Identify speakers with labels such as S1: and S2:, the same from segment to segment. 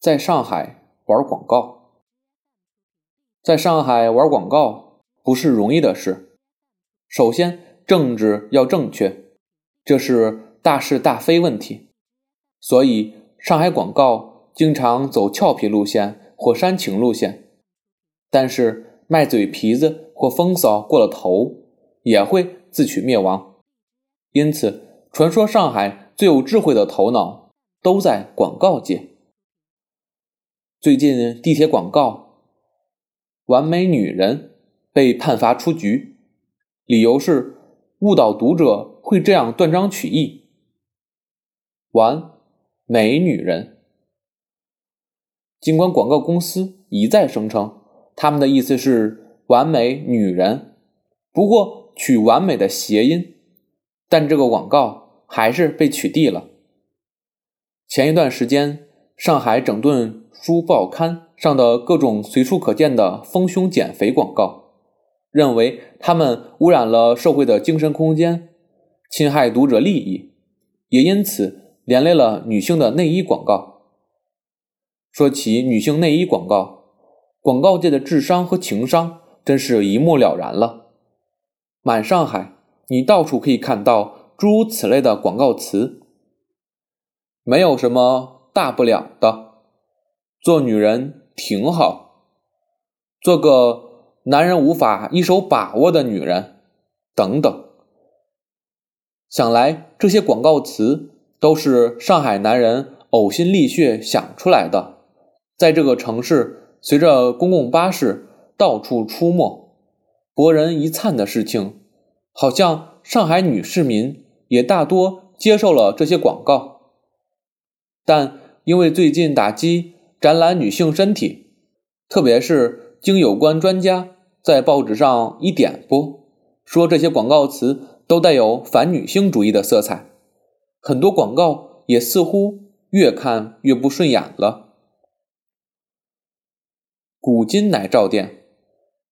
S1: 在上海玩广告，在上海玩广告不是容易的事。首先，政治要正确，这是大是大非问题。所以，上海广告经常走俏皮路线或煽情路线。但是，卖嘴皮子或风骚过了头，也会自取灭亡。因此，传说上海最有智慧的头脑都在广告界。最近地铁广告“完美女人”被判罚出局，理由是误导读者会这样断章取义。完美女人，尽管广告公司一再声称他们的意思是“完美女人”，不过取完美的谐音，但这个广告还是被取缔了。前一段时间，上海整顿。书报刊上的各种随处可见的丰胸减肥广告，认为他们污染了社会的精神空间，侵害读者利益，也因此连累了女性的内衣广告。说起女性内衣广告，广告界的智商和情商真是一目了然了。满上海，你到处可以看到诸如此类的广告词，没有什么大不了的。做女人挺好，做个男人无法一手把握的女人，等等。想来这些广告词都是上海男人呕心沥血想出来的，在这个城市，随着公共巴士到处出没，博人一灿的事情，好像上海女市民也大多接受了这些广告，但因为最近打击。展览女性身体，特别是经有关专家在报纸上一点播，说这些广告词都带有反女性主义的色彩，很多广告也似乎越看越不顺眼了。古今奶罩店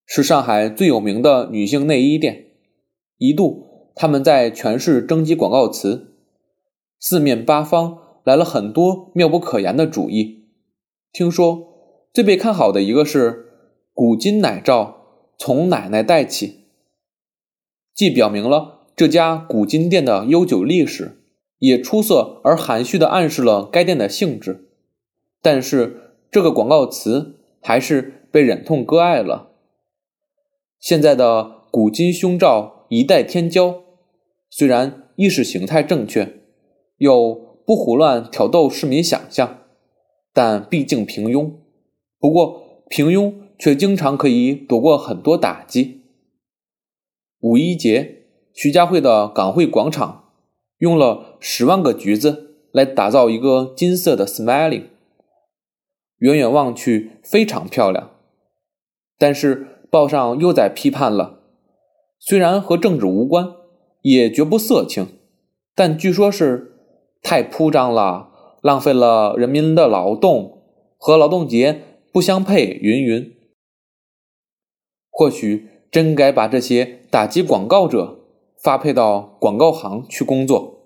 S1: 是上海最有名的女性内衣店，一度他们在全市征集广告词，四面八方来了很多妙不可言的主意。听说最被看好的一个是古今奶罩，从奶奶带起，既表明了这家古今店的悠久历史，也出色而含蓄地暗示了该店的性质。但是这个广告词还是被忍痛割爱了。现在的古今胸罩一代天骄，虽然意识形态正确，又不胡乱挑逗市民想象。但毕竟平庸，不过平庸却经常可以躲过很多打击。五一节，徐家汇的港汇广场用了十万个橘子来打造一个金色的 Smiling，远远望去非常漂亮。但是报上又在批判了，虽然和政治无关，也绝不色情，但据说是太铺张了。浪费了人民的劳动，和劳动节不相配，云云。或许真该把这些打击广告者发配到广告行去工作。